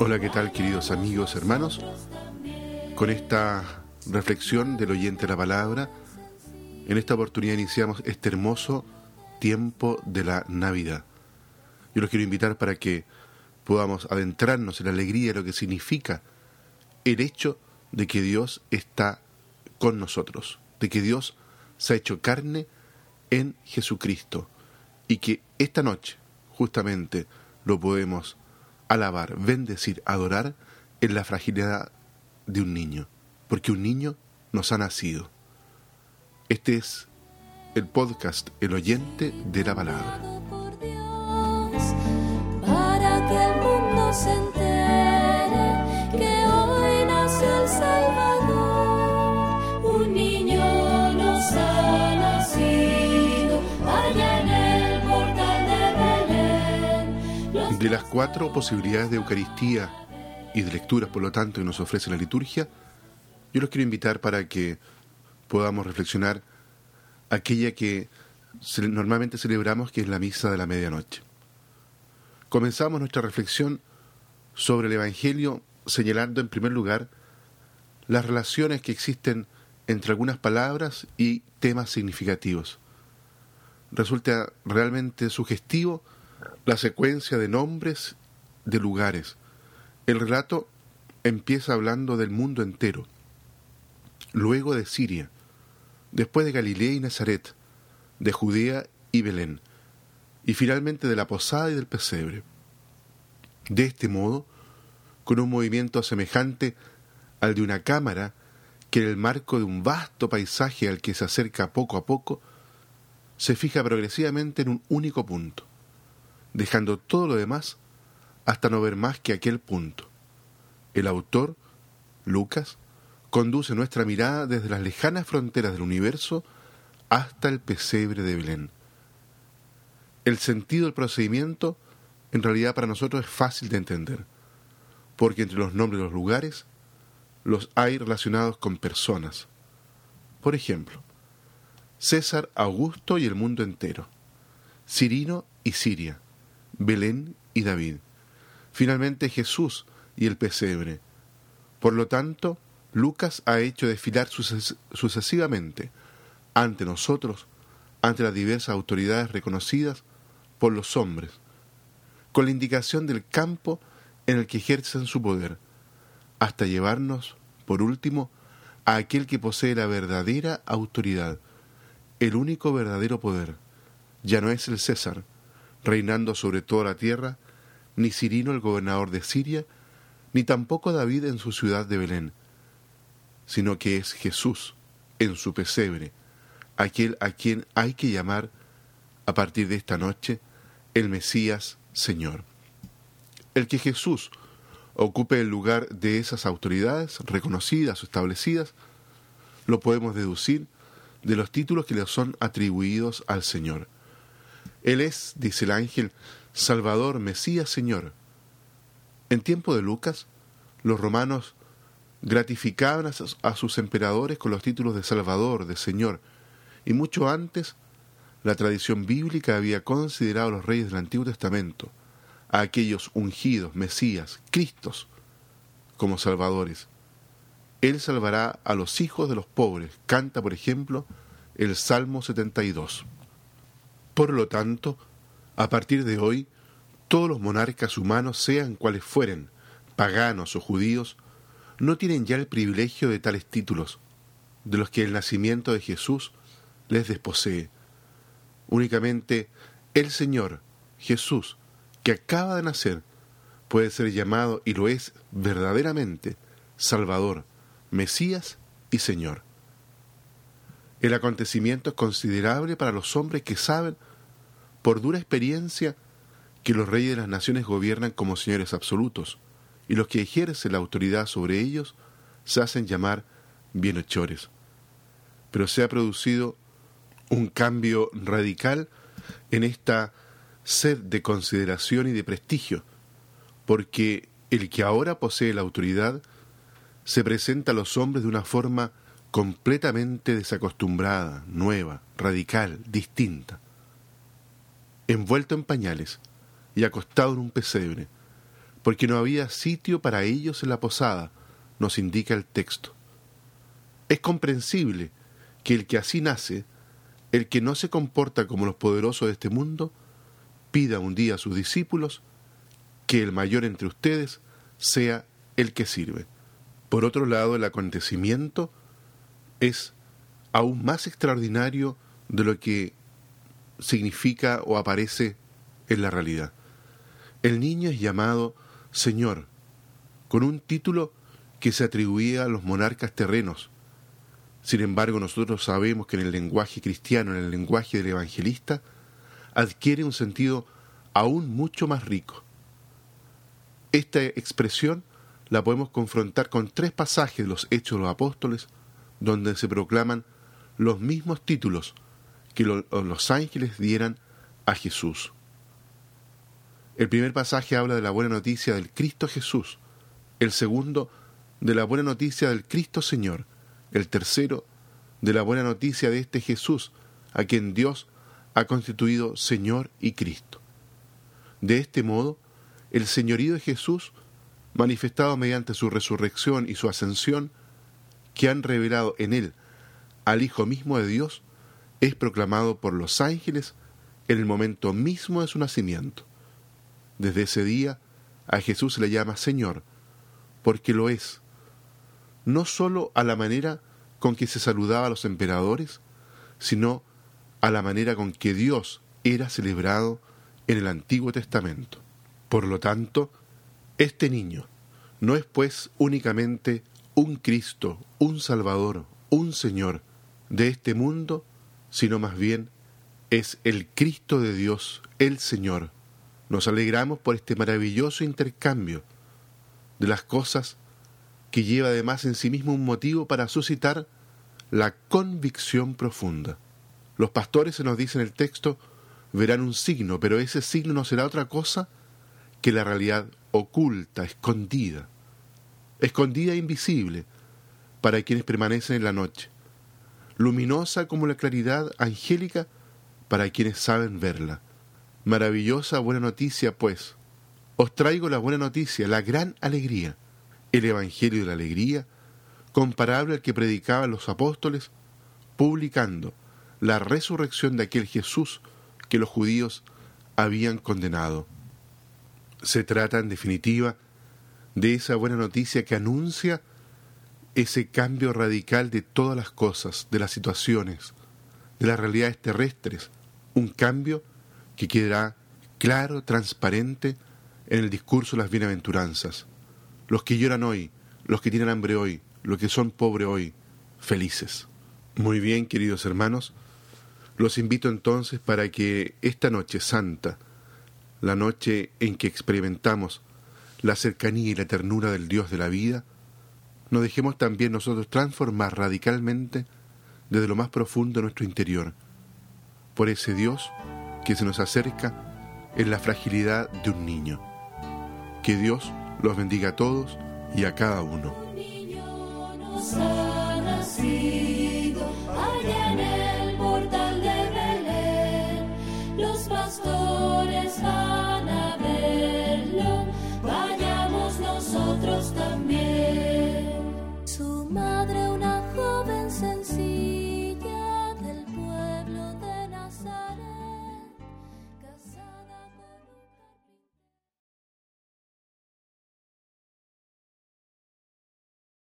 Hola, ¿qué tal queridos amigos, hermanos? Con esta reflexión del oyente de la palabra, en esta oportunidad iniciamos este hermoso tiempo de la Navidad. Yo los quiero invitar para que podamos adentrarnos en la alegría de lo que significa el hecho de que Dios está con nosotros, de que Dios se ha hecho carne en Jesucristo y que esta noche justamente lo podemos alabar, bendecir, adorar en la fragilidad de un niño, porque un niño nos ha nacido. Este es el podcast El oyente de la palabra. Un niño De las cuatro posibilidades de Eucaristía y de lecturas, por lo tanto, que nos ofrece la liturgia, yo los quiero invitar para que podamos reflexionar aquella que normalmente celebramos, que es la misa de la medianoche. Comenzamos nuestra reflexión sobre el Evangelio señalando en primer lugar las relaciones que existen entre algunas palabras y temas significativos. Resulta realmente sugestivo la secuencia de nombres de lugares. El relato empieza hablando del mundo entero, luego de Siria, después de Galilea y Nazaret, de Judea y Belén, y finalmente de la posada y del pesebre. De este modo, con un movimiento semejante al de una cámara que en el marco de un vasto paisaje al que se acerca poco a poco, se fija progresivamente en un único punto, dejando todo lo demás hasta no ver más que aquel punto. El autor, Lucas, conduce nuestra mirada desde las lejanas fronteras del universo hasta el pesebre de Belén. El sentido del procedimiento en realidad para nosotros es fácil de entender, porque entre los nombres de los lugares los hay relacionados con personas. Por ejemplo, César Augusto y el mundo entero, Cirino y Siria, Belén y David, finalmente Jesús y el pesebre. Por lo tanto, Lucas ha hecho desfilar suces- sucesivamente ante nosotros, ante las diversas autoridades reconocidas por los hombres, con la indicación del campo en el que ejercen su poder, hasta llevarnos, por último, a aquel que posee la verdadera autoridad, el único verdadero poder. Ya no es el César, reinando sobre toda la tierra, ni Cirino el gobernador de Siria, ni tampoco David en su ciudad de Belén, sino que es Jesús en su pesebre, aquel a quien hay que llamar a partir de esta noche el Mesías Señor. El que Jesús ocupe el lugar de esas autoridades reconocidas o establecidas, lo podemos deducir de los títulos que le son atribuidos al Señor. Él es, dice el ángel, Salvador, Mesías, Señor. En tiempo de Lucas, los romanos gratificaban a sus, emperadores con los títulos de Salvador, de Señor, y mucho antes la tradición bíblica había considerado a los reyes del Antiguo Testamento, a aquellos ungidos, Mesías, Cristos, como salvadores. Él salvará a los hijos de los pobres, canta, por ejemplo, el Salmo 72. Por lo tanto, a partir de hoy, todos los monarcas humanos, sean cuales fueren, paganos o judíos, no tienen ya el privilegio de tales títulos, de los que el nacimiento de Jesús les desposee. Únicamente el Señor, Jesús, que acaba de nacer, puede ser llamado, y lo es verdaderamente, Salvador, Mesías y Señor. El acontecimiento es considerable para los hombres que saben, por dura experiencia, que los reyes de las naciones gobiernan como señores absolutos, y los que ejercen la autoridad sobre ellos se hacen llamar bienhechores. Pero se ha producido un cambio radical en esta sed de consideración y de prestigio, porque el que ahora posee la autoridad se presenta a los hombres de una forma completamente desacostumbrada, nueva, radical, distinta. Envuelto en pañales y acostado en un pesebre, porque no había sitio para ellos en la posada, nos indica el texto. Es comprensible que el que así nace, el que no se comporta como los poderosos de este mundo, pida un día a sus discípulos que el mayor entre ustedes sea el que sirve. Por otro lado, el acontecimiento es aún más extraordinario de lo que significa o aparece en la realidad. El niño es llamado Señor, con un título que se atribuía a los monarcas terrenos. Sin embargo, nosotros sabemos que en el lenguaje cristiano, en el lenguaje del evangelista, adquiere un sentido aún mucho más rico. Esta expresión la podemos confrontar con tres pasajes de los Hechos de los Apóstoles, donde se proclaman los mismos títulos que los ángeles dieran a Jesús. El primer pasaje habla de la buena noticia del Cristo Jesús, el segundo de la buena noticia del Cristo Señor, el tercero de la buena noticia de este Jesús, a quien Dios ha constituido Señor y Cristo. De este modo, el señorío de Jesús, manifestado mediante su resurrección y su ascensión, que han revelado en él al Hijo mismo de Dios, es proclamado por los ángeles en el momento mismo de su nacimiento. Desde ese día a Jesús se le llama Señor, porque lo es, no sólo a la manera con que se saludaba a los emperadores, sino a la manera con que Dios era celebrado en el Antiguo Testamento. Por lo tanto, este niño no es pues únicamente un Cristo, un Salvador, un Señor de este mundo, sino más bien es el Cristo de Dios, el Señor, nos alegramos por este maravilloso intercambio de las cosas que lleva además en sí mismo un motivo para suscitar la convicción profunda. Los pastores, se nos dice en el texto, verán un signo, pero ese signo no será otra cosa que la realidad oculta, escondida, escondida e invisible para quienes permanecen en la noche, luminosa como la claridad angélica para quienes saben verla. Maravillosa buena noticia, pues. Os traigo la buena noticia, la gran alegría, el Evangelio de la alegría, comparable al que predicaban los apóstoles, publicando la resurrección de aquel Jesús que los judíos habían condenado. Se trata, en definitiva, de esa buena noticia que anuncia ese cambio radical de todas las cosas, de las situaciones, de las realidades terrestres, un cambio que quedará claro, transparente en el discurso de las bienaventuranzas. Los que lloran hoy, los que tienen hambre hoy, los que son pobres hoy, felices. Muy bien, queridos hermanos, los invito entonces para que esta noche santa, la noche en que experimentamos la cercanía y la ternura del Dios de la vida, nos dejemos también nosotros transformar radicalmente desde lo más profundo de nuestro interior por ese Dios que se nos acerca en la fragilidad de un niño. Que Dios los bendiga a todos y a cada uno.